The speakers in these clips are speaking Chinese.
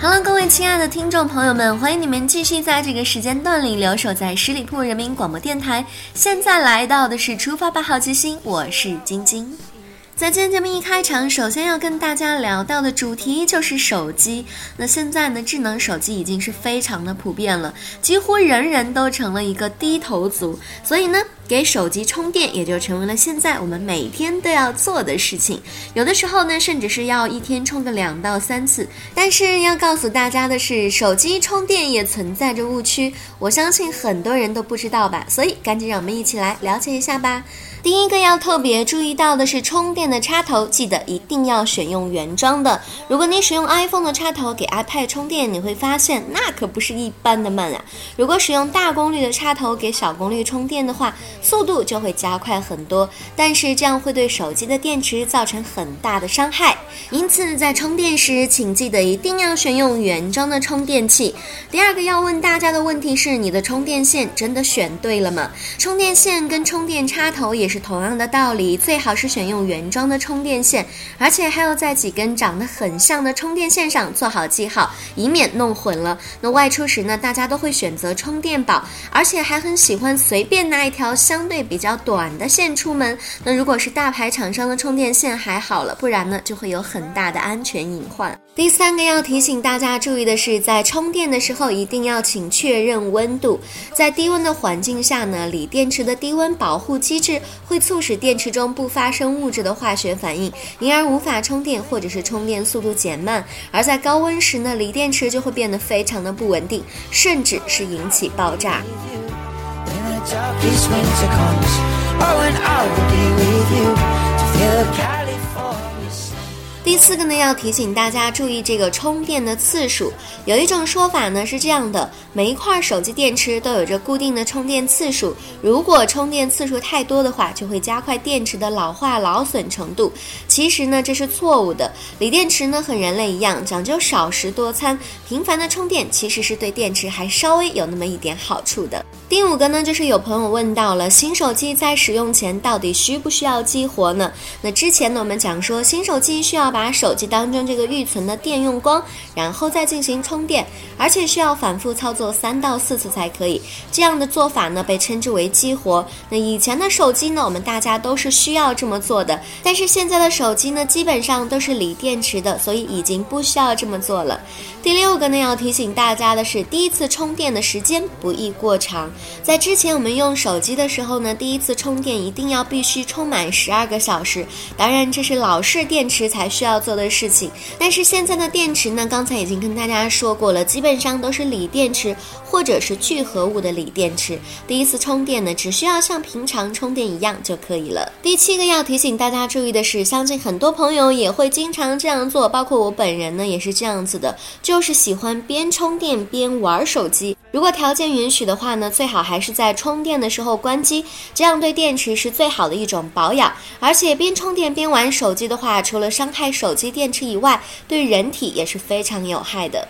Hello，各位。亲爱的听众朋友们，欢迎你们继续在这个时间段里留守在十里铺人民广播电台。现在来到的是出发吧，好奇心，我是晶晶。在今天节目一开场，首先要跟大家聊到的主题就是手机。那现在呢，智能手机已经是非常的普遍了，几乎人人都成了一个低头族。所以呢，给手机充电也就成为了现在我们每天都要做的事情。有的时候呢，甚至是要一天充个两到三次。但是要告诉大家的是，手机充电也存在着误区，我相信很多人都不知道吧。所以赶紧让我们一起来了解一下吧。第一个要特别注意到的是充电的插头，记得一定要选用原装的。如果你使用 iPhone 的插头给 iPad 充电，你会发现那可不是一般的慢啊。如果使用大功率的插头给小功率充电的话，速度就会加快很多，但是这样会对手机的电池造成很大的伤害。因此，在充电时，请记得一定要选用原装的充电器。第二个要问大家的问题是：你的充电线真的选对了吗？充电线跟充电插头也。是同样的道理，最好是选用原装的充电线，而且还要在几根长得很像的充电线上做好记号，以免弄混了。那外出时呢，大家都会选择充电宝，而且还很喜欢随便拿一条相对比较短的线出门。那如果是大牌厂商的充电线还好了，不然呢就会有很大的安全隐患。第三个要提醒大家注意的是，在充电的时候一定要请确认温度，在低温的环境下呢，锂电池的低温保护机制。会促使电池中不发生物质的化学反应，因而无法充电，或者是充电速度减慢。而在高温时呢，锂电池就会变得非常的不稳定，甚至是引起爆炸。第四个呢，要提醒大家注意这个充电的次数。有一种说法呢是这样的：每一块手机电池都有着固定的充电次数，如果充电次数太多的话，就会加快电池的老化劳损程度。其实呢，这是错误的。锂电池呢和人类一样，讲究少食多餐，频繁的充电其实是对电池还稍微有那么一点好处的。第五个呢，就是有朋友问到了，新手机在使用前到底需不需要激活呢？那之前呢，我们讲说新手机需要把把手机当中这个预存的电用光，然后再进行充电，而且需要反复操作三到四次才可以。这样的做法呢，被称之为激活。那以前的手机呢，我们大家都是需要这么做的。但是现在的手机呢，基本上都是锂电池的，所以已经不需要这么做了。第六个呢，要提醒大家的是，第一次充电的时间不宜过长。在之前我们用手机的时候呢，第一次充电一定要必须充满十二个小时。当然，这是老式电池才需要。要做的事情，但是现在的电池呢？刚才已经跟大家说过了，基本上都是锂电池或者是聚合物的锂电池。第一次充电呢，只需要像平常充电一样就可以了。第七个要提醒大家注意的是，相信很多朋友也会经常这样做，包括我本人呢也是这样子的，就是喜欢边充电边玩手机。如果条件允许的话呢，最好还是在充电的时候关机，这样对电池是最好的一种保养。而且边充电边玩手机的话，除了伤害手机电池以外，对人体也是非常有害的。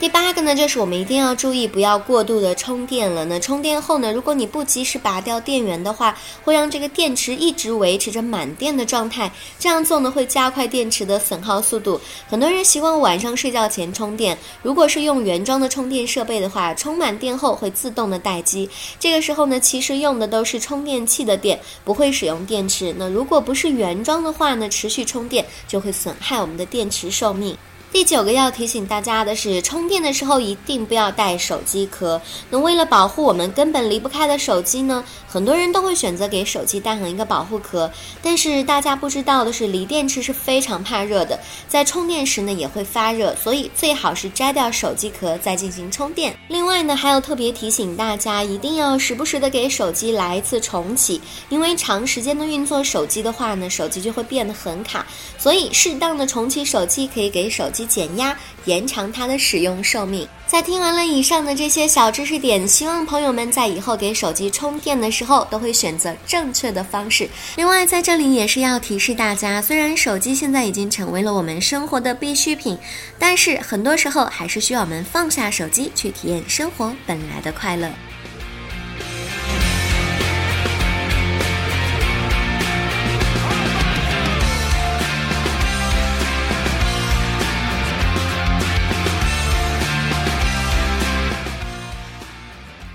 第八个呢，就是我们一定要注意，不要过度的充电了。那充电后呢，如果你不及时拔掉电源的话，会让这个电池一直维持着满电的状态。这样做呢，会加快电池的损耗速度。很多人习惯晚上睡觉前充电，如果是用原装的充电设备的话，充满电后会自动的待机。这个时候呢，其实用的都是充电器的电，不会使用电池。那如果不是原装的话呢，持续充电就会损害我们的电池寿命。第九个要提醒大家的是，充电的时候一定不要带手机壳。那为了保护我们根本离不开的手机呢，很多人都会选择给手机带上一个保护壳。但是大家不知道的是，锂电池是非常怕热的，在充电时呢也会发热，所以最好是摘掉手机壳再进行充电。另外呢，还要特别提醒大家，一定要时不时的给手机来一次重启，因为长时间的运作手机的话呢，手机就会变得很卡，所以适当的重启手机可以给手机。减压，延长它的使用寿命。在听完了以上的这些小知识点，希望朋友们在以后给手机充电的时候都会选择正确的方式。另外，在这里也是要提示大家，虽然手机现在已经成为了我们生活的必需品，但是很多时候还是需要我们放下手机，去体验生活本来的快乐。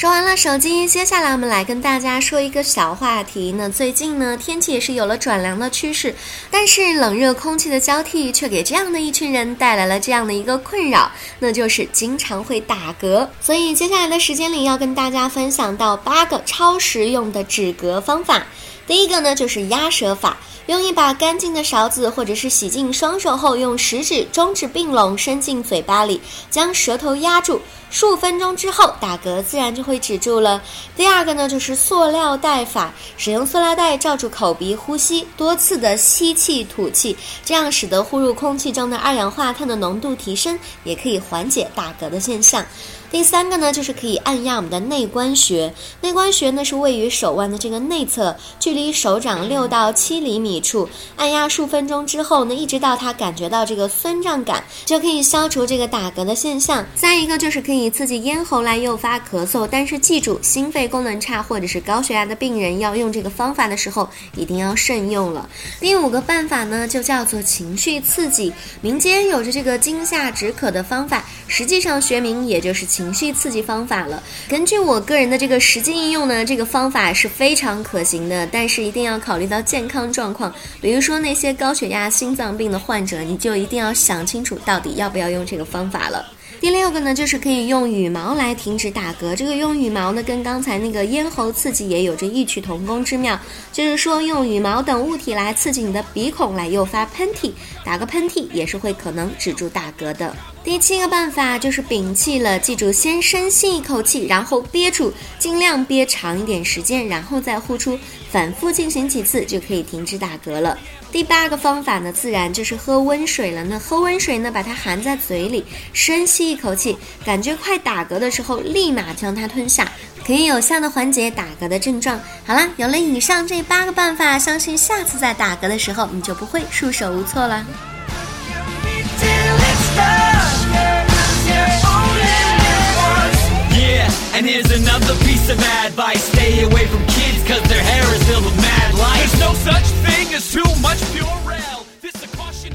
说完了手机，接下来我们来跟大家说一个小话题。那最近呢，天气也是有了转凉的趋势，但是冷热空气的交替却给这样的一群人带来了这样的一个困扰，那就是经常会打嗝。所以接下来的时间里要跟大家分享到八个超实用的止嗝方法。第一个呢，就是压舌法。用一把干净的勺子，或者是洗净双手后，用食指、中指并拢，伸进嘴巴里，将舌头压住，数分钟之后，打嗝自然就会止住了。第二个呢，就是塑料袋法，使用塑料袋罩住口鼻呼吸，多次的吸气吐气，这样使得呼入空气中的二氧化碳的浓度提升，也可以缓解打嗝的现象。第三个呢，就是可以按压我们的内关穴。内关穴呢是位于手腕的这个内侧，距离手掌六到七厘米处。按压数分钟之后呢，一直到它感觉到这个酸胀感，就可以消除这个打嗝的现象。再一个就是可以刺激咽喉来诱发咳嗽，但是记住，心肺功能差或者是高血压的病人要用这个方法的时候，一定要慎用了。第五个办法呢，就叫做情绪刺激。民间有着这个惊吓止渴的方法，实际上学名也就是。情绪刺激方法了。根据我个人的这个实际应用呢，这个方法是非常可行的，但是一定要考虑到健康状况。比如说那些高血压、心脏病的患者，你就一定要想清楚到底要不要用这个方法了。第六个呢，就是可以用羽毛来停止打嗝。这个用羽毛呢，跟刚才那个咽喉刺激也有着异曲同工之妙。就是说，用羽毛等物体来刺激你的鼻孔，来诱发喷嚏，打个喷嚏也是会可能止住打嗝的。第七个办法就是屏气了，记住先深吸一口气，然后憋住，尽量憋长一点时间，然后再呼出，反复进行几次就可以停止打嗝了。第八个方法呢，自然就是喝温水了。那喝温水呢，把它含在嘴里，深吸一口气，感觉快打嗝的时候，立马将它吞下，可以有效的缓解打嗝的症状。好了，有了以上这八个办法，相信下次在打嗝的时候，你就不会束手无措了。And here's another piece of advice Stay away from kids cause their hair is filled with mad light There's no such thing as too much Purell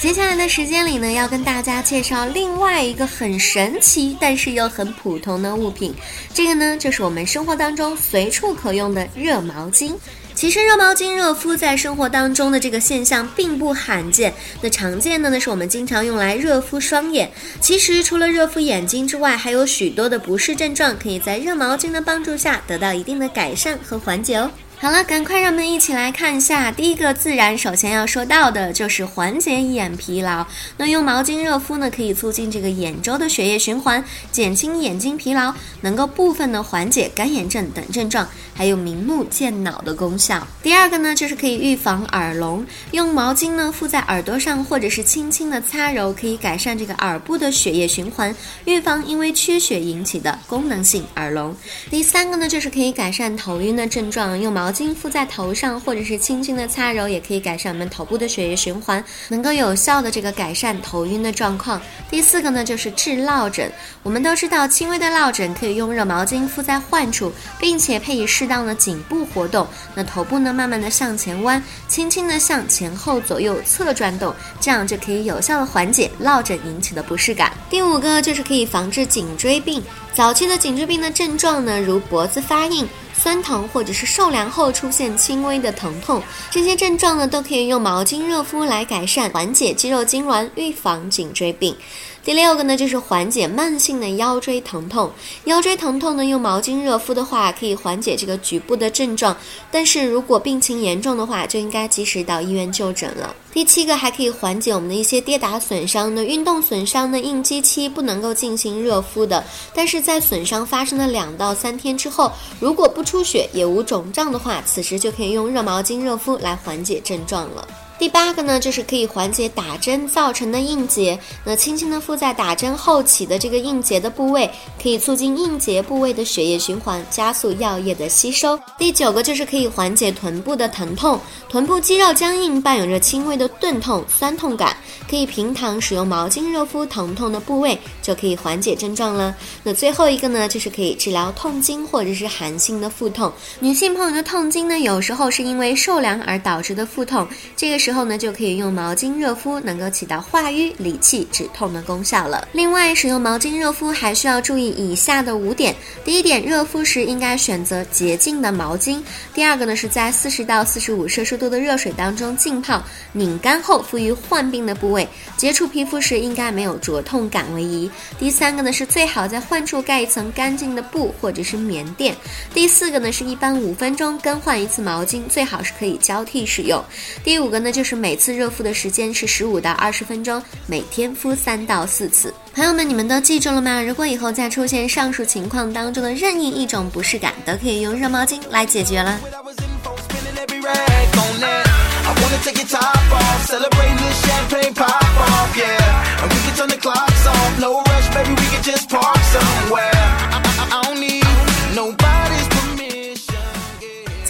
接下来的时间里呢，要跟大家介绍另外一个很神奇但是又很普通的物品，这个呢就是我们生活当中随处可用的热毛巾。其实热毛巾热敷在生活当中的这个现象并不罕见。那常见的呢是我们经常用来热敷双眼。其实除了热敷眼睛之外，还有许多的不适症状可以在热毛巾的帮助下得到一定的改善和缓解哦。好了，赶快让我们一起来看一下。第一个自然，首先要说到的就是缓解眼疲劳。那用毛巾热敷呢，可以促进这个眼周的血液循环，减轻眼睛疲劳，能够部分的缓解干眼症等症状，还有明目健脑的功效。第二个呢，就是可以预防耳聋。用毛巾呢敷在耳朵上，或者是轻轻的擦揉，可以改善这个耳部的血液循环，预防因为缺血引起的功能性耳聋。第三个呢，就是可以改善头晕的症状，用毛。巾敷在头上，或者是轻轻的擦揉，也可以改善我们头部的血液循环，能够有效的这个改善头晕的状况。第四个呢，就是治落枕。我们都知道，轻微的落枕可以用热毛巾敷在患处，并且配以适当的颈部活动。那头部呢，慢慢的向前弯，轻轻的向前后左右侧转动，这样就可以有效的缓解落枕引起的不适感。第五个就是可以防治颈椎病。早期的颈椎病的症状呢，如脖子发硬。酸疼或者是受凉后出现轻微的疼痛，这些症状呢都可以用毛巾热敷来改善，缓解肌肉痉挛，预防颈椎病。第六个呢，就是缓解慢性的腰椎疼痛。腰椎疼痛呢，用毛巾热敷的话，可以缓解这个局部的症状。但是如果病情严重的话，就应该及时到医院就诊了。第七个还可以缓解我们的一些跌打损伤的运动损伤呢应激期不能够进行热敷的，但是在损伤发生的两到三天之后，如果不出血也无肿胀的话，此时就可以用热毛巾热敷来缓解症状了。第八个呢，就是可以缓解打针造成的硬结。那轻轻的敷在打针后起的这个硬结的部位，可以促进硬结部位的血液循环，加速药液的吸收。第九个就是可以缓解臀部的疼痛，臀部肌肉僵硬，伴有着轻微的钝痛、酸痛感，可以平躺使用毛巾热敷疼痛的部位，就可以缓解症状了。那最后一个呢，就是可以治疗痛经或者是寒性的腹痛。女性朋友的痛经呢，有时候是因为受凉而导致的腹痛，这个时候。之后呢，就可以用毛巾热敷，能够起到化瘀、理气、止痛的功效了。另外，使用毛巾热敷还需要注意以下的五点：第一点，热敷时应该选择洁净的毛巾；第二个呢，是在四十到四十五摄氏度的热水当中浸泡，拧干后敷于患病的部位，接触皮肤时应该没有灼痛感为宜；第三个呢，是最好在患处盖一层干净的布或者是棉垫；第四个呢，是一般五分钟更换一次毛巾，最好是可以交替使用；第五个呢，就。就是每次热敷的时间是十五到二十分钟，每天敷三到四次。朋友们，你们都记住了吗？如果以后再出现上述情况当中的任意一种不适感，都可以用热毛巾来解决了。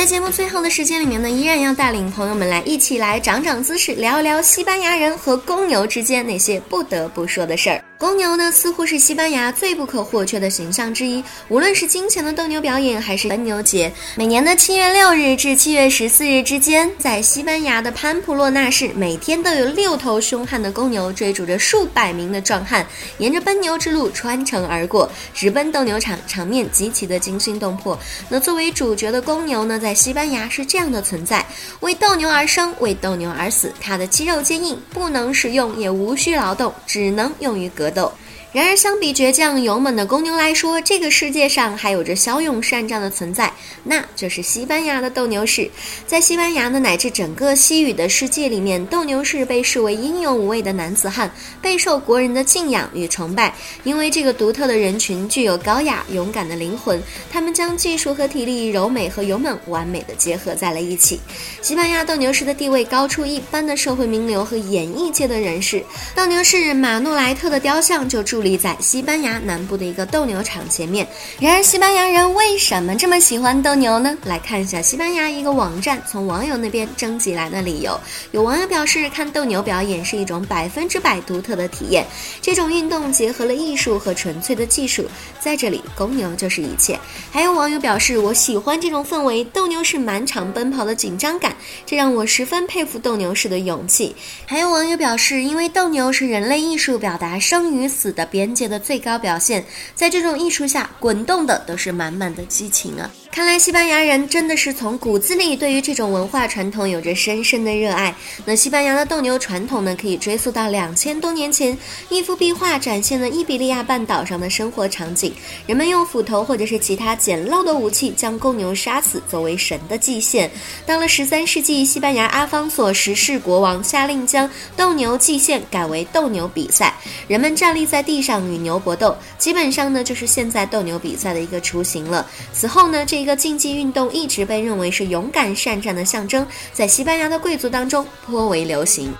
在节目最后的时间里面呢，依然要带领朋友们来一起来长长姿势，聊一聊西班牙人和公牛之间那些不得不说的事儿。公牛呢，似乎是西班牙最不可或缺的形象之一。无论是金钱的斗牛表演，还是奔牛节，每年的七月六日至七月十四日之间，在西班牙的潘普洛纳市，每天都有六头凶悍的公牛追逐着数百名的壮汉，沿着奔牛之路穿城而过，直奔斗牛场，场面极其的惊心动魄。那作为主角的公牛呢，在西班牙是这样的存在：为斗牛而生，为斗牛而死。它的肌肉坚硬，不能使用，也无需劳动，只能用于格。斗。然而，相比倔强勇猛的公牛来说，这个世界上还有着骁勇善战的存在，那就是西班牙的斗牛士。在西班牙呢，乃至整个西语的世界里面，斗牛士被视为英勇无畏的男子汉，备受国人的敬仰与崇拜。因为这个独特的人群具有高雅勇敢的灵魂，他们将技术和体力、柔美和勇猛完美的结合在了一起。西班牙斗牛士的地位高出一般的社会名流和演艺界的人士。斗牛士马诺莱特的雕像就住。矗立在西班牙南部的一个斗牛场前面。然而，西班牙人为什么这么喜欢斗牛呢？来看一下西班牙一个网站从网友那边征集来的理由。有网友表示，看斗牛表演是一种百分之百独特的体验。这种运动结合了艺术和纯粹的技术，在这里，公牛就是一切。还有网友表示，我喜欢这种氛围，斗牛士满场奔跑的紧张感，这让我十分佩服斗牛士的勇气。还有网友表示，因为斗牛是人类艺术表达生与死的。边界的最高表现，在这种艺术下，滚动的都是满满的激情啊！看来西班牙人真的是从骨子里对于这种文化传统有着深深的热爱。那西班牙的斗牛传统呢，可以追溯到两千多年前，一幅壁画展现了伊比利亚半岛上的生活场景。人们用斧头或者是其他简陋的武器将公牛杀死，作为神的祭献。到了十三世纪，西班牙阿方索十世国王下令将斗牛祭献改为斗牛比赛，人们站立在地上与牛搏斗，基本上呢就是现在斗牛比赛的一个雏形了。此后呢，这一个竞技运动一直被认为是勇敢善战的象征，在西班牙的贵族当中颇为流行。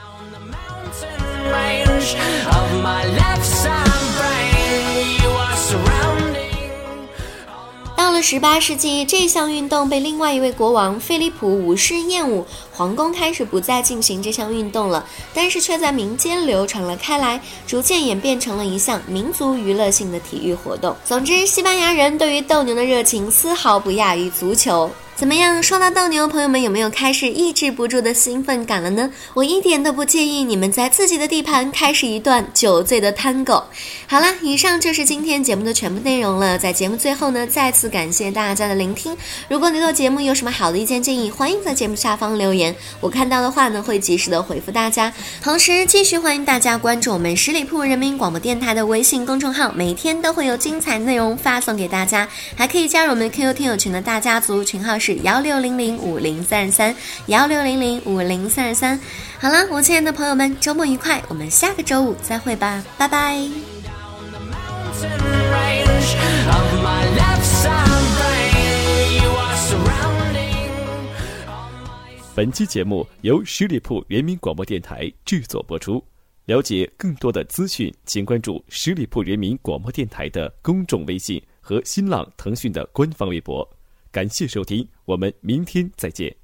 十八世纪，这项运动被另外一位国王菲利普五世厌恶，皇宫开始不再进行这项运动了。但是却在民间流传了开来，逐渐演变成了一项民族娱乐性的体育活动。总之，西班牙人对于斗牛的热情丝毫不亚于足球。怎么样？说到斗牛，朋友们有没有开始抑制不住的兴奋感了呢？我一点都不介意你们在自己的地盘开始一段酒醉的 Tango。好了，以上就是今天节目的全部内容了。在节目最后呢，再次感谢大家的聆听。如果你对节目有什么好的意见建议，欢迎在节目下方留言，我看到的话呢，会及时的回复大家。同时，继续欢迎大家关注我们十里铺人民广播电台的微信公众号，每天都会有精彩内容发送给大家，还可以加入我们 QQ 听友群的大家族，群号是。幺六零零五零三二三，幺六零零五零三二三。好了，我亲爱的朋友们，周末愉快，我们下个周五再会吧，拜拜。本期节目由十里铺人民广播电台制作播出。了解更多的资讯，请关注十里铺人民广播电台的公众微信和新浪、腾讯的官方微博。感谢收听，我们明天再见。